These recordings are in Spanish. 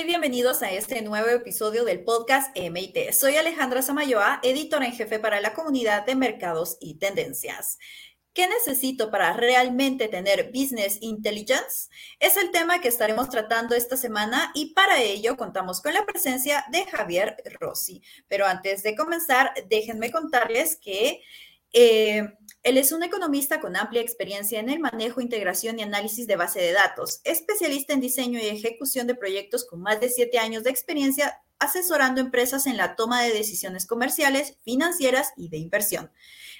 y bienvenidos a este nuevo episodio del podcast MIT. Soy Alejandra Samayoa, editora en jefe para la comunidad de mercados y tendencias. ¿Qué necesito para realmente tener business intelligence? Es el tema que estaremos tratando esta semana y para ello contamos con la presencia de Javier Rossi. Pero antes de comenzar, déjenme contarles que eh, él es un economista con amplia experiencia en el manejo, integración y análisis de base de datos, especialista en diseño y ejecución de proyectos con más de siete años de experiencia asesorando empresas en la toma de decisiones comerciales, financieras y de inversión.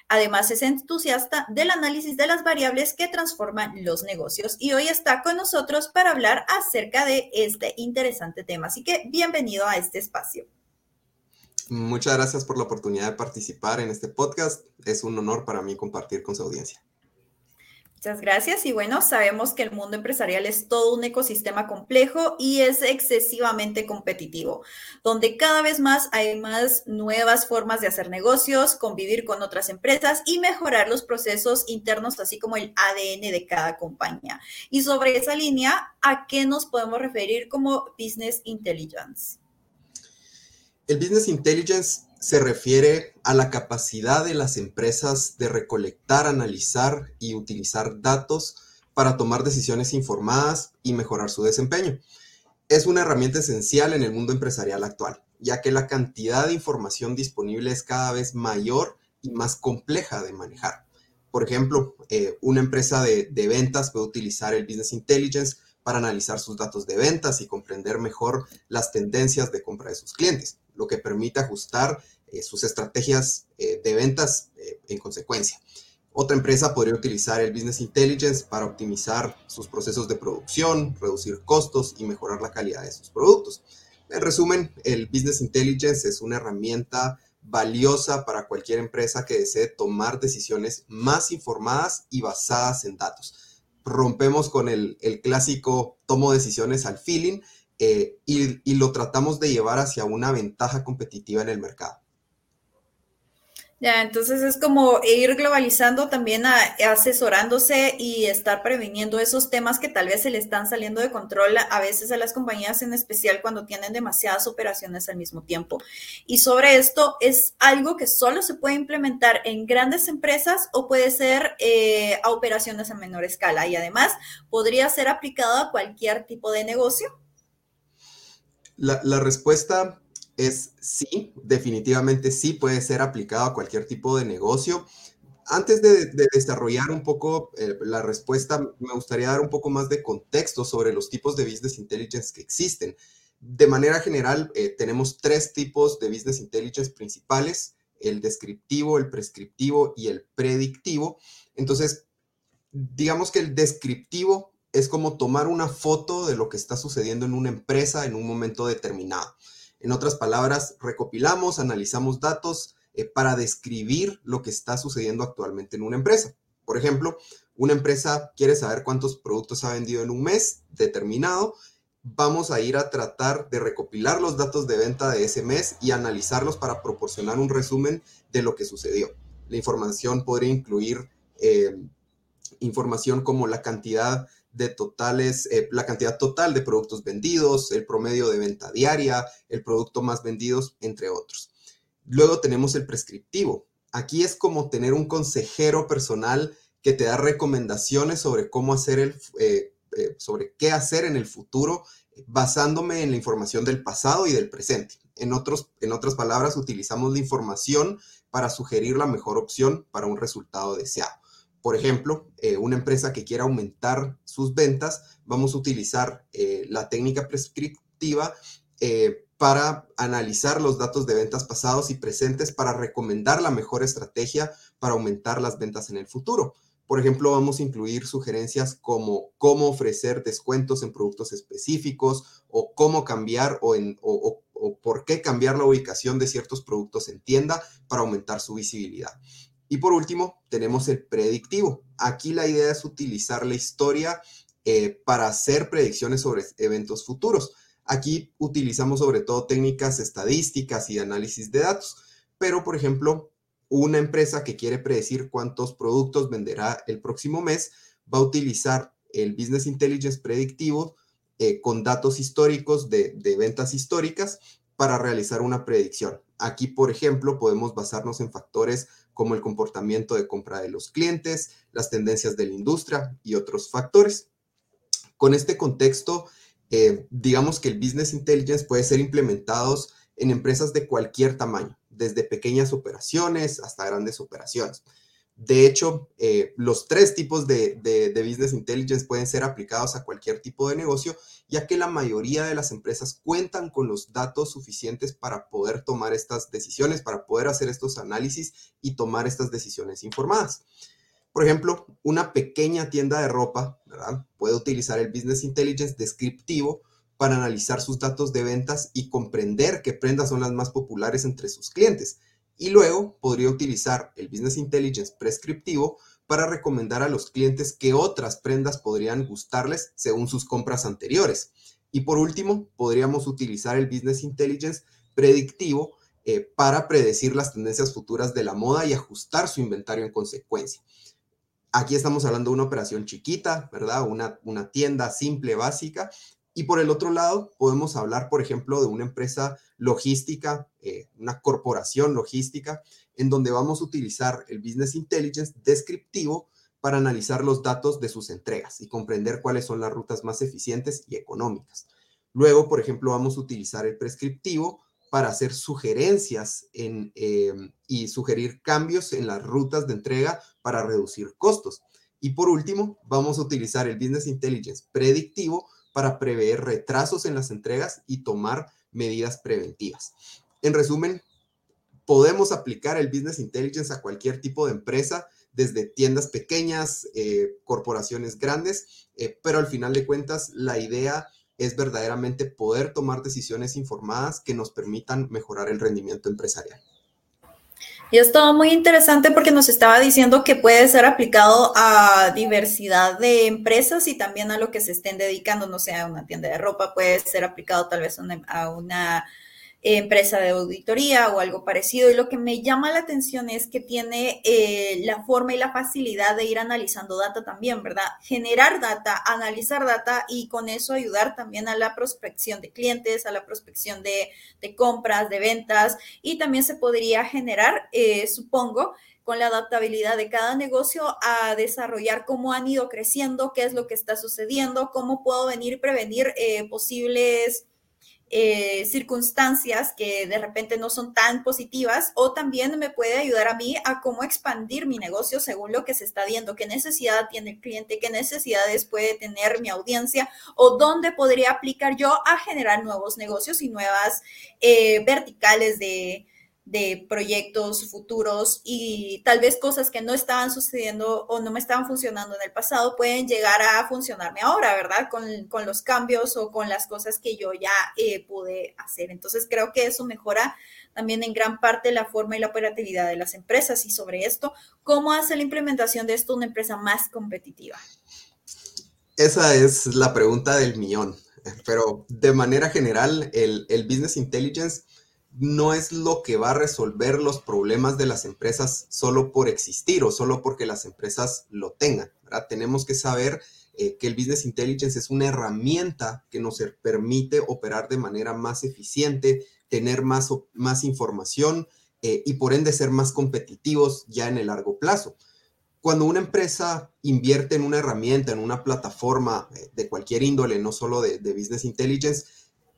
Además, es entusiasta del análisis de las variables que transforman los negocios y hoy está con nosotros para hablar acerca de este interesante tema. Así que bienvenido a este espacio. Muchas gracias por la oportunidad de participar en este podcast. Es un honor para mí compartir con su audiencia. Muchas gracias. Y bueno, sabemos que el mundo empresarial es todo un ecosistema complejo y es excesivamente competitivo, donde cada vez más hay más nuevas formas de hacer negocios, convivir con otras empresas y mejorar los procesos internos, así como el ADN de cada compañía. Y sobre esa línea, ¿a qué nos podemos referir como Business Intelligence? El Business Intelligence se refiere a la capacidad de las empresas de recolectar, analizar y utilizar datos para tomar decisiones informadas y mejorar su desempeño. Es una herramienta esencial en el mundo empresarial actual, ya que la cantidad de información disponible es cada vez mayor y más compleja de manejar. Por ejemplo, eh, una empresa de, de ventas puede utilizar el Business Intelligence para analizar sus datos de ventas y comprender mejor las tendencias de compra de sus clientes lo que permite ajustar eh, sus estrategias eh, de ventas eh, en consecuencia. Otra empresa podría utilizar el Business Intelligence para optimizar sus procesos de producción, reducir costos y mejorar la calidad de sus productos. En resumen, el Business Intelligence es una herramienta valiosa para cualquier empresa que desee tomar decisiones más informadas y basadas en datos. Rompemos con el, el clásico tomo decisiones al feeling eh, y, lo tratamos de llevar hacia una ventaja competitiva en el mercado. Ya, entonces es como ir globalizando también asesorándose y estar previniendo esos temas que tal vez se le están saliendo de control a veces a las compañías, en especial cuando tienen demasiadas operaciones al mismo tiempo. Y sobre esto, ¿es algo que solo se puede implementar en grandes empresas o puede ser eh, a operaciones a menor escala? Y además, ¿podría ser aplicado a cualquier tipo de negocio? La, respuesta es sí, definitivamente sí puede ser aplicado a cualquier tipo de negocio. Antes de, desarrollar un poco eh, la respuesta, me gustaría dar un poco más de contexto sobre los tipos de business intelligence que existen. De manera general, eh, tenemos tres tipos de business intelligence principales, el descriptivo, el prescriptivo y el predictivo. Entonces, digamos que el descriptivo es como tomar una foto de lo que está sucediendo en una empresa en un momento determinado. En otras palabras, recopilamos, analizamos datos eh, para describir lo que está sucediendo actualmente en una empresa. Por ejemplo, una empresa quiere saber cuántos productos ha vendido en un mes determinado. Vamos a ir a tratar de recopilar los datos de venta de ese mes y analizarlos para proporcionar un resumen de lo que sucedió. La información podría incluir eh, información como la cantidad de totales, eh, la cantidad total de productos vendidos, el promedio de venta diaria, el producto más vendidos, entre otros. Luego tenemos el prescriptivo. Aquí es como tener un consejero personal que te da recomendaciones sobre cómo hacer el, eh, eh, sobre qué hacer en el futuro, basándome en la información del pasado y del presente. En, otros, en otras palabras, utilizamos la información para sugerir la mejor opción para un resultado deseado. Por ejemplo, eh, una empresa que quiera aumentar sus ventas, vamos a utilizar eh, la técnica prescriptiva eh, para analizar los datos de ventas pasados y presentes para recomendar la mejor estrategia para aumentar las ventas en el futuro. Por ejemplo, vamos a incluir sugerencias como cómo ofrecer descuentos en productos específicos o cómo cambiar o, o por qué cambiar la ubicación de ciertos productos en tienda para aumentar su visibilidad. Y por último, tenemos el predictivo. Aquí la idea es utilizar la historia eh, para hacer predicciones sobre eventos futuros. Aquí utilizamos sobre todo técnicas estadísticas y análisis de datos. Pero, por ejemplo, una empresa que quiere predecir cuántos productos venderá el próximo mes va a utilizar el Business Intelligence predictivo eh, con datos históricos de, de ventas históricas para realizar una predicción. Aquí, por ejemplo, podemos basarnos en factores como el comportamiento de compra de los clientes, las tendencias de la industria y otros factores. Con este contexto, eh, digamos que el Business Intelligence puede ser implementado en empresas de cualquier tamaño, desde pequeñas operaciones hasta grandes operaciones. De hecho, eh, los tres tipos de, Business Intelligence pueden ser aplicados a cualquier tipo de negocio, ya que la mayoría de las empresas cuentan con los datos suficientes para poder tomar estas decisiones, para poder hacer estos análisis y tomar estas decisiones informadas. Por ejemplo, una pequeña tienda de ropa puede utilizar el Business Intelligence descriptivo para analizar sus datos de ventas y comprender qué prendas son las más populares entre sus clientes y luego podría utilizar el Business Intelligence prescriptivo para recomendar a los clientes qué otras prendas podrían gustarles según sus compras anteriores. Y por último, podríamos utilizar el Business Intelligence predictivo eh, para predecir las tendencias futuras de la moda y ajustar su inventario en consecuencia. Aquí estamos hablando de una operación chiquita, ¿verdad? Una, una tienda simple, básica, y por el otro lado, podemos hablar, por ejemplo, de una empresa logística, eh, una corporación logística, en donde vamos a utilizar el Business Intelligence descriptivo para analizar los datos de sus entregas y comprender cuáles son las rutas más eficientes y económicas. Luego, por ejemplo, vamos a utilizar el prescriptivo para hacer sugerencias en, em, y sugerir cambios en las rutas de entrega para reducir costos. Y por último, vamos a utilizar el Business Intelligence predictivo para prever retrasos en las entregas y tomar medidas preventivas. En resumen, podemos aplicar el Business Intelligence a cualquier tipo de empresa, desde tiendas pequeñas, eh, corporaciones grandes, eh, pero al final de cuentas la idea es verdaderamente poder tomar decisiones informadas que nos permitan mejorar el rendimiento empresarial. Y esto muy interesante porque nos estaba diciendo que puede ser aplicado a diversidad de empresas y también a lo que se estén dedicando, no sé, a una tienda de ropa, puede ser aplicado tal vez a una empresa de auditoría o algo parecido. Y lo que me llama la atención es que tiene eh, la forma y la facilidad de ir analizando data también, ¿verdad? Generar data, analizar data y con eso ayudar también a la prospección de clientes, a la prospección de, compras, de ventas y también se podría generar, eh, supongo, con la adaptabilidad de cada negocio a desarrollar cómo han ido creciendo, qué es lo que está sucediendo, cómo puedo venir prevenir eh, posibles eh, circunstancias que de repente no son tan positivas o también me puede ayudar a mí a cómo expandir mi negocio según lo que se está viendo, qué necesidad tiene el cliente, qué necesidades puede tener mi audiencia o dónde podría aplicar yo a generar nuevos negocios y nuevas eh, verticales de, de proyectos futuros y tal vez cosas que no estaban sucediendo o no me estaban funcionando en el pasado pueden llegar a funcionarme ahora, ¿verdad? Con, los cambios o con las cosas que yo ya eh, pude hacer. Entonces creo que eso mejora también en gran parte la forma y la operatividad de las empresas y sobre esto, ¿cómo hace la implementación de esto una empresa más competitiva? Esa es la pregunta del millón, pero de manera general el, el Business Intelligence no es lo que va a resolver los problemas de las empresas solo por existir o solo porque las empresas lo tengan. Tenemos que saber eh, que el Business Intelligence es una herramienta que nos permite operar de manera más eficiente, tener más, más información eh, y por ende ser más competitivos ya en el largo plazo. Cuando una empresa invierte en una herramienta, en una plataforma eh, de cualquier índole, no solo de Business Intelligence,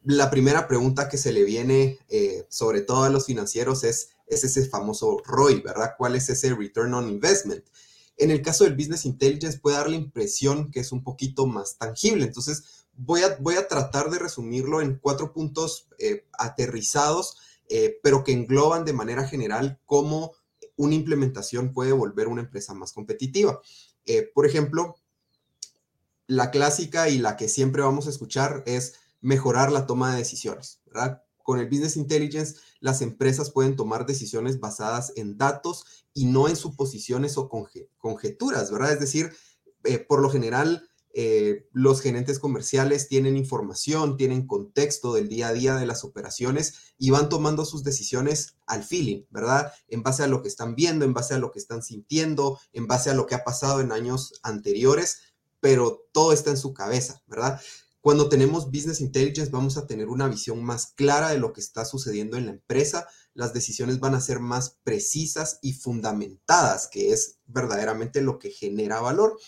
la primera pregunta que se le viene, eh, sobre todo a los financieros, es, es ese famoso ROI, ¿verdad? ¿Cuál es ese Return on Investment? En el caso del Business Intelligence puede dar la impresión que es un poquito más tangible. Entonces, voy a, tratar de resumirlo en cuatro puntos eh, aterrizados, eh, pero que engloban de manera general cómo una implementación puede volver una empresa más competitiva. por ejemplo, la clásica y la que siempre vamos a escuchar es mejorar la toma de decisiones, ¿verdad? Con el Business Intelligence, las empresas pueden tomar decisiones basadas en datos y no en suposiciones o conjeturas, ¿verdad? Es decir, eh, por lo general, eh, los gerentes comerciales tienen información, tienen contexto del día a día de las operaciones y van tomando sus decisiones al feeling, ¿verdad? En base a lo que están viendo, en base a lo que están sintiendo, en base a lo que ha pasado en años anteriores, pero todo está en su cabeza, ¿verdad? Cuando tenemos Business Intelligence vamos a tener una visión más clara de lo que está sucediendo en la empresa, las decisiones van a ser más precisas y fundamentadas, que es verdaderamente lo que genera valor.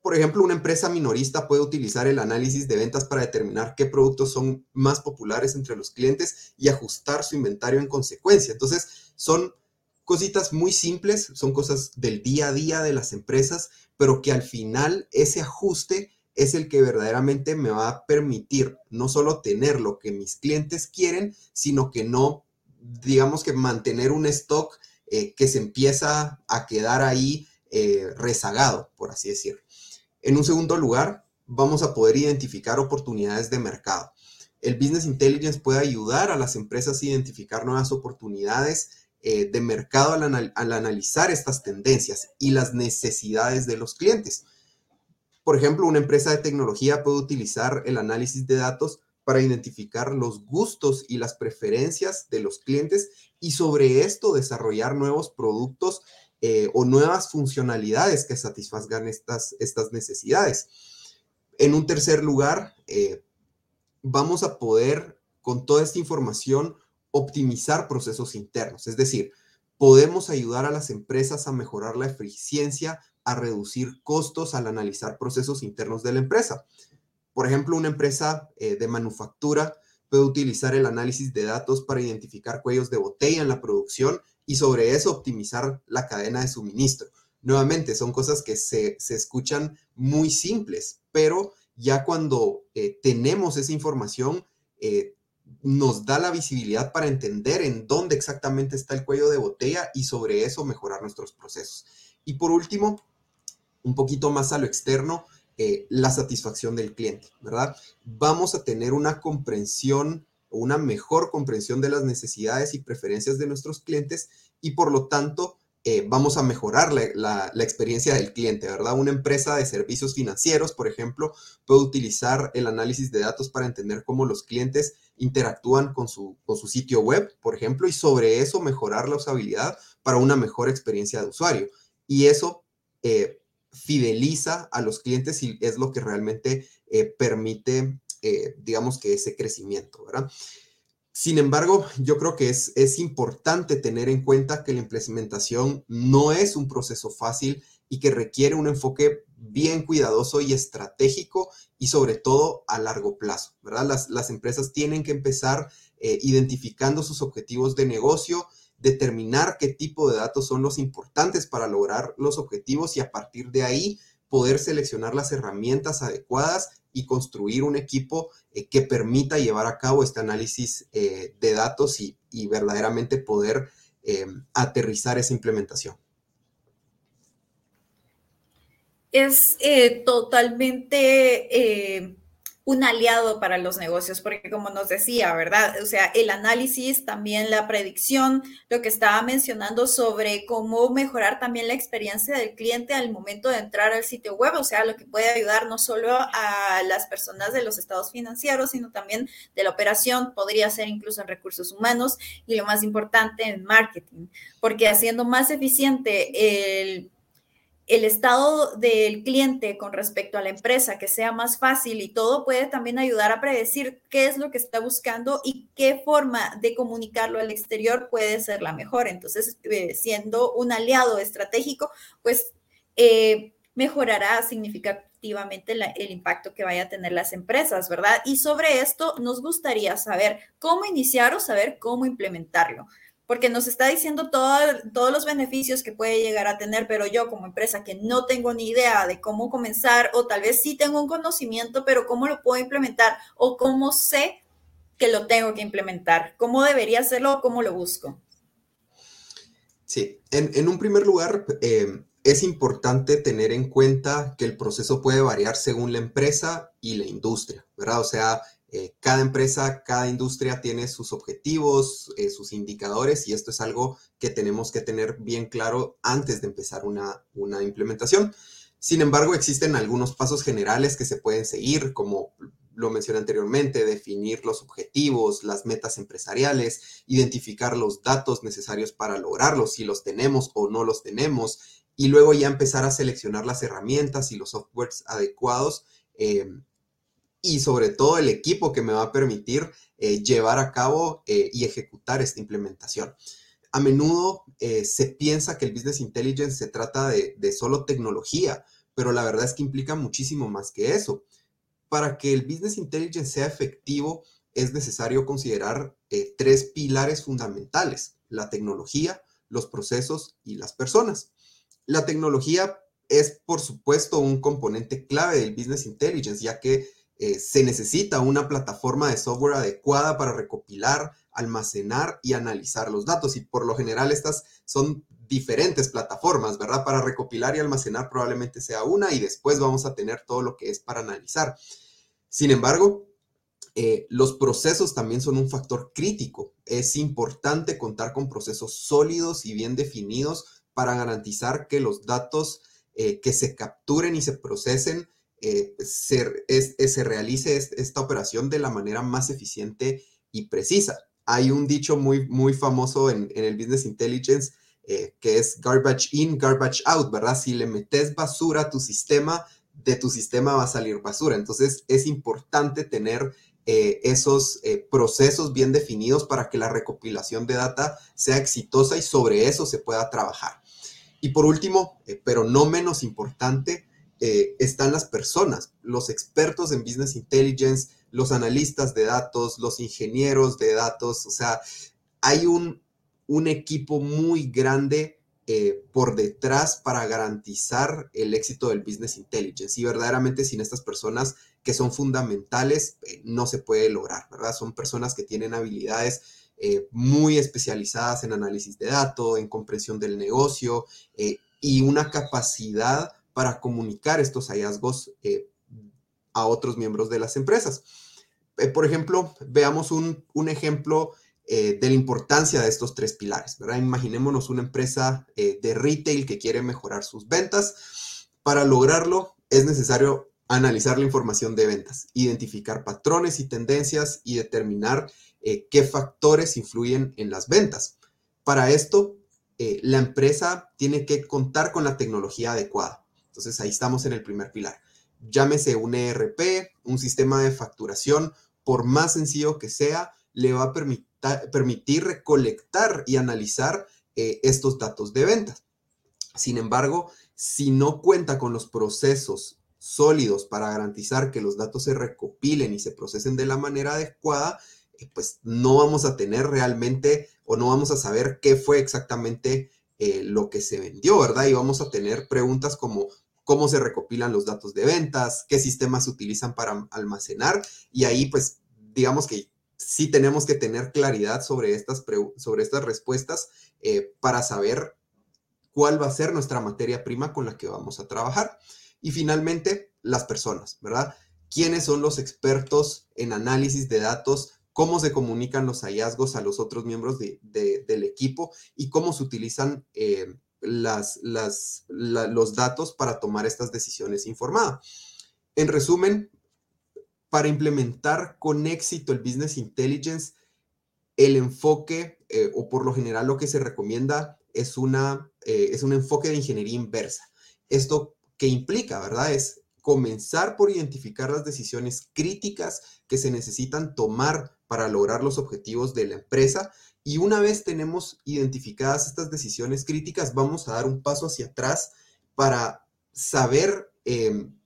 Por ejemplo, una empresa minorista puede utilizar el análisis de ventas para determinar qué productos son más populares entre los clientes y ajustar su inventario en consecuencia. Entonces, son cositas muy simples, son cosas del día a día de las empresas, pero que al final ese ajuste es el que verdaderamente me va a permitir no solo tener lo que mis clientes quieren, sino que no, digamos que mantener un stock eh, que se empieza a quedar ahí eh, rezagado, por así decirlo. En un segundo lugar, vamos a poder identificar oportunidades de mercado. El Business Intelligence puede ayudar a las empresas a identificar nuevas oportunidades eh, de mercado al, analizar estas tendencias y las necesidades de los clientes. Por ejemplo, una empresa de tecnología puede utilizar el análisis de datos para identificar los gustos y las preferencias de los clientes y sobre esto desarrollar nuevos productos eh, o nuevas funcionalidades que satisfagan estas, estas necesidades. En un tercer lugar, eh, vamos a poder, con toda esta información, optimizar procesos internos. Es decir, podemos ayudar a las empresas a mejorar la eficiencia, a reducir costos al analizar procesos internos de la empresa. Por ejemplo, una empresa eh, de manufactura puede utilizar el análisis de datos para identificar cuellos de botella en la producción y sobre eso optimizar la cadena de suministro. Nuevamente, son cosas que se, escuchan muy simples, pero ya cuando eh, tenemos esa información, eh, nos da la visibilidad para entender en dónde exactamente está el cuello de botella y sobre eso mejorar nuestros procesos. Y por último, un poquito más a lo externo, eh, la satisfacción del cliente, ¿verdad? Vamos a tener una comprensión una mejor comprensión de las necesidades y preferencias de nuestros clientes y por lo tanto eh, vamos a mejorar la, experiencia del cliente, ¿verdad? Una empresa de servicios financieros, por ejemplo, puede utilizar el análisis de datos para entender cómo los clientes interactúan con su, con su sitio web, por ejemplo, y sobre eso mejorar la usabilidad para una mejor experiencia de usuario. Y eso eh, fideliza a los clientes y es lo que realmente eh, permite eh, digamos que ese crecimiento, ¿verdad? Sin embargo, yo creo que es, es importante tener en cuenta que la implementación no es un proceso fácil y que requiere un enfoque bien cuidadoso y estratégico y sobre todo a largo plazo, ¿verdad? Las, las empresas tienen que empezar eh, identificando sus objetivos de negocio, determinar qué tipo de datos son los importantes para lograr los objetivos y a partir de ahí poder seleccionar las herramientas adecuadas y construir un equipo eh, que permita llevar a cabo este análisis eh, de datos y, verdaderamente poder eh, aterrizar esa implementación. Es totalmente un aliado para los negocios, porque como nos decía, ¿verdad? O sea, el análisis, también la predicción, lo que estaba mencionando sobre cómo mejorar también la experiencia del cliente al momento de entrar al sitio web, o sea, lo que puede ayudar no solo a las personas de los estados financieros, sino también de la operación, podría ser incluso en recursos humanos y lo más importante en marketing, porque haciendo más eficiente el el estado del cliente con respecto a la empresa, que sea más fácil y todo puede también ayudar a predecir qué es lo que está buscando y qué forma de comunicarlo al exterior puede ser la mejor. Entonces, eh, siendo un aliado estratégico, pues eh, mejorará significativamente el impacto que vaya a tener las empresas, ¿verdad? Y sobre esto nos gustaría saber cómo iniciar o saber cómo implementarlo porque nos está diciendo todos los beneficios que puede llegar a tener, pero yo como empresa que no tengo ni idea de cómo comenzar o tal vez sí tengo un conocimiento, pero cómo lo puedo implementar o cómo sé que lo tengo que implementar, cómo debería hacerlo o cómo lo busco. Sí, en, un primer lugar, eh, es importante tener en cuenta que el proceso puede variar según la empresa y la industria, ¿verdad? O sea, eh, cada empresa, cada industria tiene sus objetivos, eh, sus indicadores y esto es algo que tenemos que tener bien claro antes de empezar una, una implementación. Sin embargo, existen algunos pasos generales que se pueden seguir, como lo mencioné anteriormente, definir los objetivos, las metas empresariales, identificar los datos necesarios para lograrlos, si los tenemos o no los tenemos, y luego ya empezar a seleccionar las herramientas y los softwares adecuados eh, y sobre todo el equipo que me va a permitir eh, llevar a cabo eh, y ejecutar esta implementación. A menudo eh, se piensa que el Business Intelligence se trata de, de solo tecnología, pero la verdad es que implica muchísimo más que eso. Para que el Business Intelligence sea efectivo, es necesario considerar tres pilares fundamentales, la tecnología, los procesos y las personas. La tecnología es, por supuesto, un componente clave del Business Intelligence, ya que eh, se necesita una plataforma de software adecuada para recopilar, almacenar y analizar los datos. Y por lo general estas son diferentes plataformas, ¿verdad? Para recopilar y almacenar probablemente sea una y después vamos a tener todo lo que es para analizar. Sin embargo, eh, los procesos también son un factor crítico. Es importante contar con procesos sólidos y bien definidos para garantizar que los datos eh, que se capturen y se procesen eh, se, se, realice esta operación de la manera más eficiente y precisa. Hay un dicho muy, muy famoso en, el Business Intelligence eh, que es garbage in, garbage out, ¿verdad? Si le metes basura a tu sistema, de tu sistema va a salir basura. Entonces es importante tener eh, esos procesos bien definidos para que la recopilación de data sea exitosa y sobre eso se pueda trabajar. Y por último, pero no menos importante, eh, están las personas, los expertos en Business Intelligence, los analistas de datos, los ingenieros de datos, o sea, hay un, un equipo muy grande eh, por detrás para garantizar el éxito del Business Intelligence. Y verdaderamente sin estas personas que son fundamentales, eh, no se puede lograr, ¿verdad? Son personas que tienen habilidades muy especializadas en análisis de datos, en comprensión del negocio y una capacidad para comunicar estos hallazgos eh, a otros miembros de las empresas. Eh, por ejemplo, veamos un, ejemplo eh, de la importancia de estos tres pilares. Imaginémonos una empresa de retail que quiere mejorar sus ventas. Para lograrlo es necesario analizar la información de ventas, identificar patrones y tendencias y determinar qué factores influyen en las ventas. Para esto, la empresa tiene que contar con la tecnología adecuada entonces ahí estamos en el primer pilar. Llámese un ERP, un sistema de facturación, por más sencillo que sea, le va a permitir recolectar y analizar eh, estos datos de ventas. Sin embargo, si no cuenta con los procesos sólidos para garantizar que los datos se recopilen y se procesen de la manera adecuada, eh, pues no vamos a tener realmente o no vamos a saber qué fue exactamente eh, lo que se vendió, ¿verdad? Y vamos a tener preguntas como cómo se recopilan los datos de ventas, qué sistemas se utilizan para almacenar y ahí pues digamos que sí tenemos que tener claridad sobre estas, sobre estas respuestas eh, para saber cuál va a ser nuestra materia prima con la que vamos a trabajar. Y finalmente, las personas, ¿verdad? ¿Quiénes son los expertos en análisis de datos? ¿Cómo se comunican los hallazgos a los otros miembros del equipo? ¿Y cómo se utilizan eh, los datos para tomar estas decisiones informadas. En resumen, para implementar con éxito el Business Intelligence, el enfoque, eh, o por lo general lo que se recomienda, es, una, eh, es un enfoque de ingeniería inversa. Esto que implica, ¿verdad? Es comenzar por identificar las decisiones críticas que se necesitan tomar para lograr los objetivos de la empresa y una vez tenemos identificadas estas decisiones críticas, vamos a dar un paso hacia atrás para saber, em,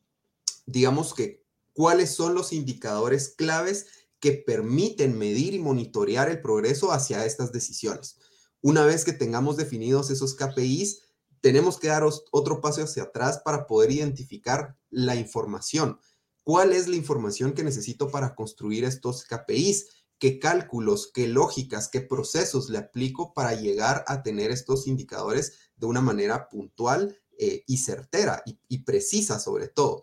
digamos que, cuáles son los indicadores claves que permiten medir y monitorear el progreso hacia estas decisiones. Una vez que tengamos definidos esos KPIs, tenemos que dar otro paso hacia atrás para poder identificar la información. ¿Cuál es la información que necesito para construir estos KPIs? qué cálculos, qué lógicas, qué procesos le aplico para llegar a tener estos indicadores de una manera puntual eh, y certera y, precisa sobre todo.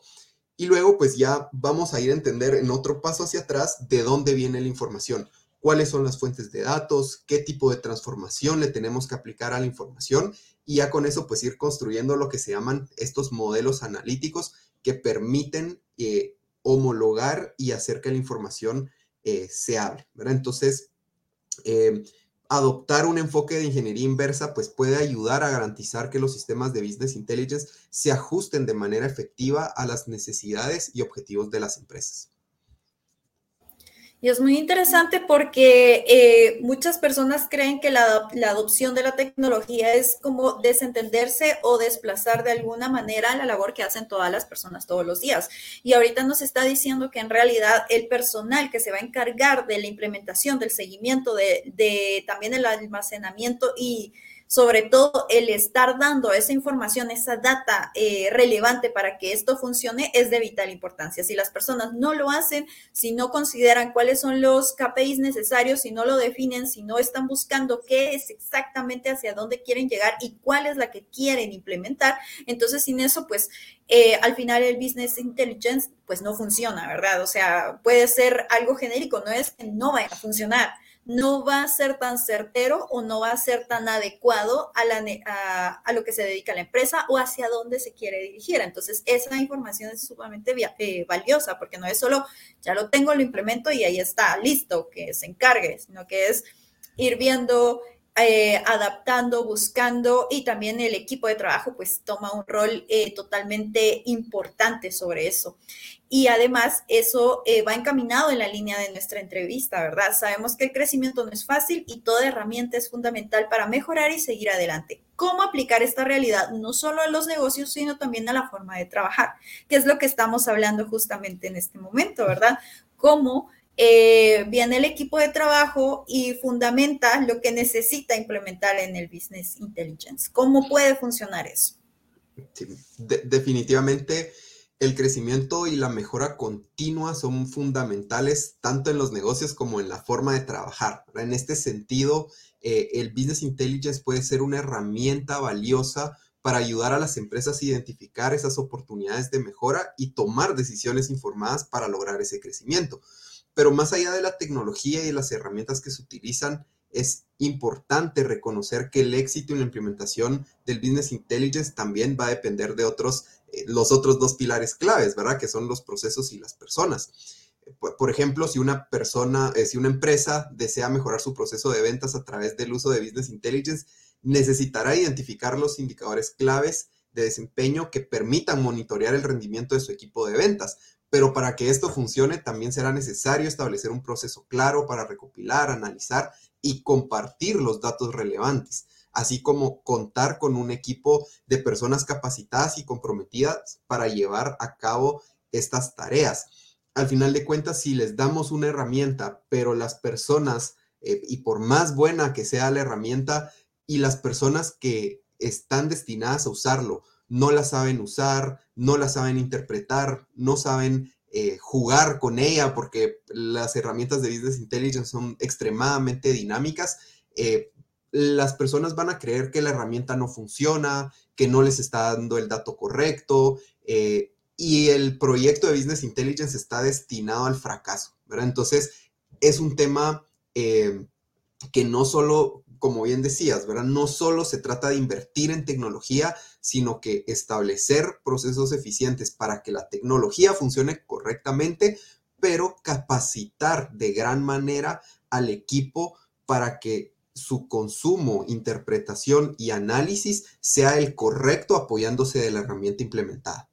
Y luego pues ya vamos a ir a entender en otro paso hacia atrás de dónde viene la información, cuáles son las fuentes de datos, qué tipo de transformación le tenemos que aplicar a la información y ya con eso pues ir construyendo lo que se llaman estos modelos analíticos que permiten eh, homologar y hacer que la información eh, se hable. Entonces, eh, adoptar un enfoque de ingeniería inversa pues puede ayudar a garantizar que los sistemas de business intelligence se ajusten de manera efectiva a las necesidades y objetivos de las empresas. Y es muy interesante porque eh, muchas personas creen que la, adopción de la tecnología es como desentenderse o desplazar de alguna manera la labor que hacen todas las personas todos los días. Y ahorita nos está diciendo que en realidad el personal que se va a encargar de la implementación, del seguimiento, de, de también el almacenamiento y sobre todo el estar dando esa información, esa data eh, relevante para que esto funcione es de vital importancia. Si las personas no lo hacen, si no consideran cuáles son los KPIs necesarios, si no lo definen, si no están buscando qué es exactamente hacia dónde quieren llegar y cuál es la que quieren implementar, entonces sin eso, pues eh, al final el business intelligence pues no funciona, ¿verdad? O sea, puede ser algo genérico, no es que no vaya a funcionar no va a ser tan certero o no va a ser tan adecuado a, lo que se dedica la empresa o hacia dónde se quiere dirigir. Entonces, esa información es sumamente eh, valiosa porque no es solo, ya lo tengo, lo implemento y ahí está, listo, que se encargue, sino que es ir viendo eh, adaptando, buscando y también el equipo de trabajo pues toma un rol eh, totalmente importante sobre eso. Y además eso eh, va encaminado en la línea de nuestra entrevista, ¿verdad? Sabemos que el crecimiento no es fácil y toda herramienta es fundamental para mejorar y seguir adelante. ¿Cómo aplicar esta realidad no solo a los negocios, sino también a la forma de trabajar? Que es lo que estamos hablando justamente en este momento, ¿verdad? Cómo eh, viene el equipo de trabajo y fundamenta lo que necesita implementar en el Business Intelligence. ¿Cómo puede funcionar eso? definitivamente el crecimiento y la mejora continua son fundamentales tanto en los negocios como en la forma de trabajar. En este sentido, eh, el Business Intelligence puede ser una herramienta valiosa para ayudar a las empresas a identificar esas oportunidades de mejora y tomar decisiones informadas para lograr ese crecimiento. Pero más allá de la tecnología y las herramientas que se utilizan, es importante reconocer que el éxito en la implementación del Business Intelligence también va a depender de otros, los otros dos pilares claves, ¿verdad? Que son los procesos y las personas. Por, ejemplo, si una persona, eh, si una empresa desea mejorar su proceso de ventas a través del uso de Business Intelligence, necesitará identificar los indicadores claves de desempeño que permitan monitorear el rendimiento de su equipo de ventas, pero para que esto funcione también será necesario establecer un proceso claro para recopilar, analizar y compartir los datos relevantes, así como contar con un equipo de personas capacitadas y comprometidas para llevar a cabo estas tareas. Al final de cuentas, si les damos una herramienta, pero las personas, eh, y por más buena que sea la herramienta, y las personas que están destinadas a usarlo no la saben usar, no la saben interpretar, no saben eh, jugar con ella porque las herramientas de Business Intelligence son extremadamente dinámicas. Eh, las personas van a creer que la herramienta no funciona, que no les está dando el dato correcto eh, y el proyecto de Business Intelligence está destinado al fracaso, ¿verdad? Entonces, es un tema que no solo como bien decías, ¿verdad? No solo se trata de invertir en tecnología, sino que establecer procesos eficientes para que la tecnología funcione correctamente, pero capacitar de gran manera al equipo para que su consumo, interpretación y análisis sea el correcto apoyándose de la herramienta implementada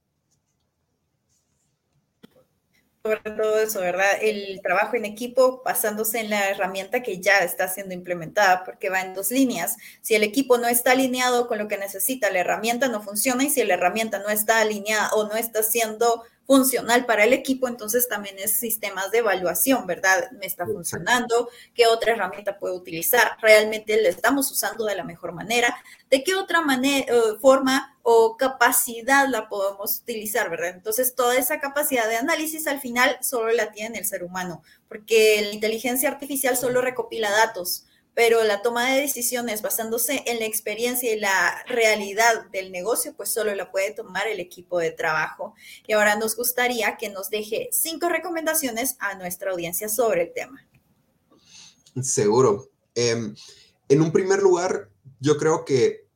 sobre todo eso, ¿verdad? El trabajo en equipo basándose en la herramienta que ya está siendo implementada, porque va en dos líneas. Si el equipo no está alineado con lo que necesita, la herramienta no funciona y si la herramienta no está alineada o no está siendo funcional para el equipo, entonces también es sistemas de evaluación, ¿verdad? ¿Me está funcionando? ¿Qué otra herramienta puedo utilizar? ¿Realmente la estamos usando de la mejor manera? ¿De qué otra manera, eh, forma o capacidad la podemos utilizar, ¿verdad? Entonces, toda esa capacidad de análisis al final solo la tiene el ser humano, porque la inteligencia artificial solo recopila datos pero la toma de decisiones basándose en la experiencia y la realidad del negocio, pues solo la puede tomar el equipo de trabajo. Y ahora nos gustaría que nos deje cinco recomendaciones a nuestra audiencia sobre el tema. Seguro. Em, en un primer lugar, yo creo que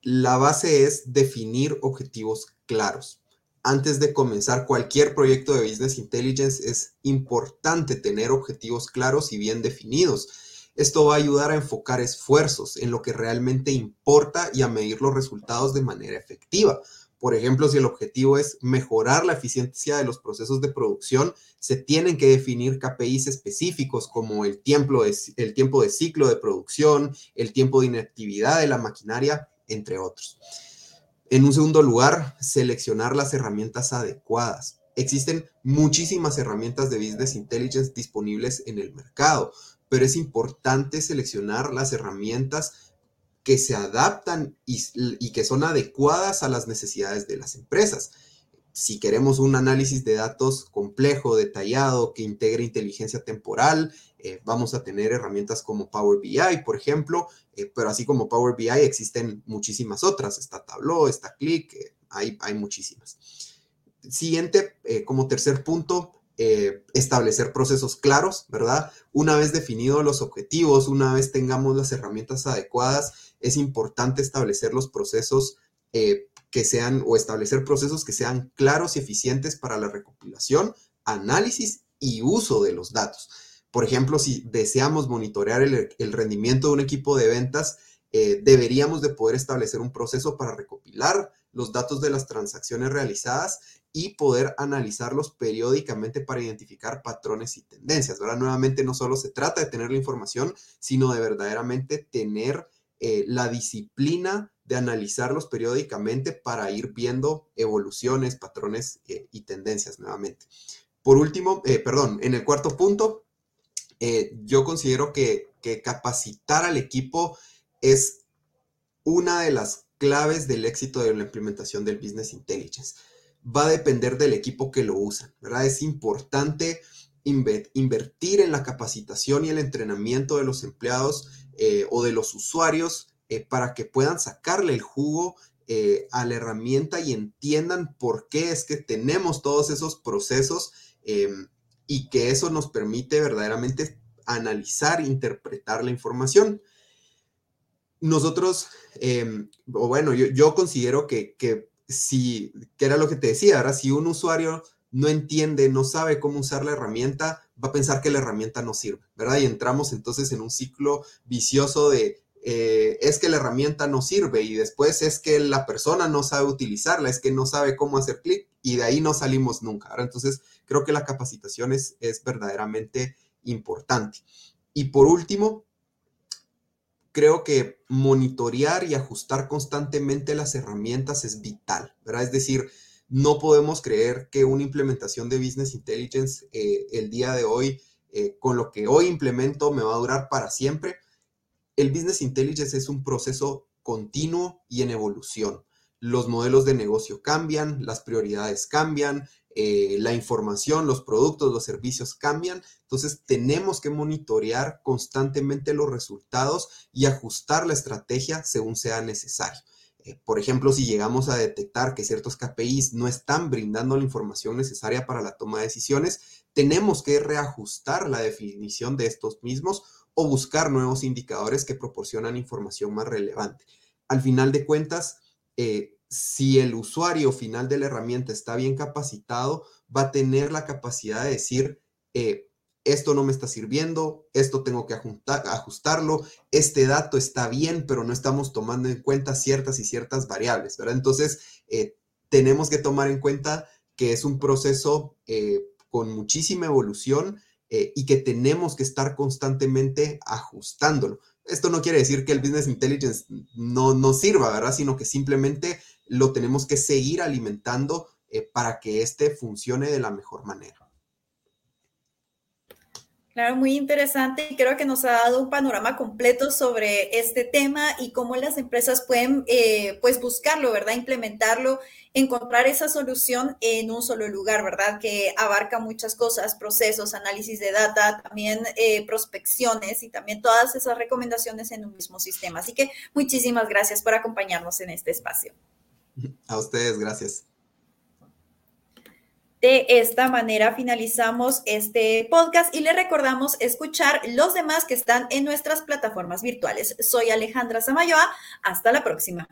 la base es definir objetivos claros. Antes de comenzar cualquier proyecto de Business Intelligence es importante tener objetivos claros y bien definidos. Esto va a ayudar a enfocar esfuerzos en lo que realmente importa y a medir los resultados de manera efectiva. Por ejemplo, si el objetivo es mejorar la eficiencia de los procesos de producción, se tienen que definir KPIs específicos como el tiempo de, el tiempo de ciclo de producción, el tiempo de inactividad de la maquinaria, entre otros. En un segundo lugar, seleccionar las herramientas adecuadas. Existen muchísimas herramientas de Business Intelligence disponibles en el mercado, pero es importante seleccionar las herramientas que se adaptan y, que son adecuadas a las necesidades de las empresas. Si queremos un análisis de datos complejo, detallado, que integre inteligencia temporal, eh, vamos a tener herramientas como Power BI, por ejemplo, eh, pero así como Power BI existen muchísimas otras. Está Tableau, está Click, eh, hay, hay, muchísimas. Siguiente, como tercer punto, establecer procesos claros, ¿verdad? Una vez definidos los objetivos, una vez tengamos las herramientas adecuadas, es importante establecer los procesos eh, que sean o establecer procesos que sean claros y eficientes para la recopilación, análisis y uso de los datos. Por ejemplo, si deseamos monitorear el, rendimiento de un equipo de ventas, eh, deberíamos de poder establecer un proceso para recopilar los datos de las transacciones realizadas y poder analizarlos periódicamente para identificar patrones y tendencias. Ahora, nuevamente, no solo se trata de tener la información, sino de verdaderamente tener eh, la disciplina de analizarlos periódicamente para ir viendo evoluciones, patrones eh, y tendencias nuevamente. Por último, eh, perdón, en el cuarto punto, yo considero que, que capacitar al equipo es una de las claves del éxito de la implementación del Business Intelligence. Va a depender del equipo que lo usa, ¿verdad? Es importante invertir en la capacitación y el entrenamiento de los empleados eh, o de los usuarios eh, para que puedan sacarle el jugo eh, a la herramienta y entiendan por qué es que tenemos todos esos procesos em, y que eso nos permite verdaderamente analizar interpretar la información. Nosotros, em, o bueno, yo, considero que, que si, que era lo que te decía, ahora si un usuario no entiende, no sabe cómo usar la herramienta, va a pensar que la herramienta no sirve, ¿verdad? Y entramos entonces en un ciclo vicioso de eh, es que la herramienta no sirve y después es que la persona no sabe utilizarla, es que no sabe cómo hacer clic y de ahí no salimos nunca. Entonces, creo que la capacitación es, es verdaderamente importante. Y por último, creo que monitorear y ajustar constantemente las herramientas es vital, ¿verdad? Es decir, no podemos creer que una implementación de Business Intelligence eh, el día de hoy, eh, con lo que hoy implemento, me va a durar para siempre. El Business Intelligence es un proceso continuo y en evolución. Los modelos de negocio cambian, las prioridades cambian, eh, la información, los productos, los servicios cambian. Entonces tenemos que monitorear constantemente los resultados y ajustar la estrategia según sea necesario. Eh, por ejemplo, si llegamos a detectar que ciertos KPIs no están brindando la información necesaria para la toma de decisiones, tenemos que reajustar la definición de estos mismos o buscar nuevos indicadores que proporcionan información más relevante. Al final de cuentas, eh, si el usuario final de la herramienta está bien capacitado, va a tener la capacidad de decir, eh, esto no me está sirviendo, esto tengo que ajustarlo, este dato está bien, pero no estamos tomando en cuenta ciertas y ciertas variables, ¿verdad? Entonces, eh, tenemos que tomar en cuenta que es un proceso eh, con muchísima evolución y que tenemos que estar constantemente ajustándolo. Esto no quiere decir que el Business Intelligence no, no sirva, ¿verdad? Sino que simplemente lo tenemos que seguir alimentando para que éste funcione de la mejor manera. Claro, muy interesante y creo que nos ha dado un panorama completo sobre este tema y cómo las empresas pueden eh, pues buscarlo, ¿verdad? Implementarlo, encontrar esa solución en un solo lugar, ¿verdad? Que abarca muchas cosas, procesos, análisis de data, también eh, prospecciones y también todas esas recomendaciones en un mismo sistema. Así que muchísimas gracias por acompañarnos en este espacio. A ustedes, gracias. De esta manera finalizamos este podcast y le recordamos escuchar los demás que están en nuestras plataformas virtuales. Soy Alejandra Samayoa. Hasta la próxima.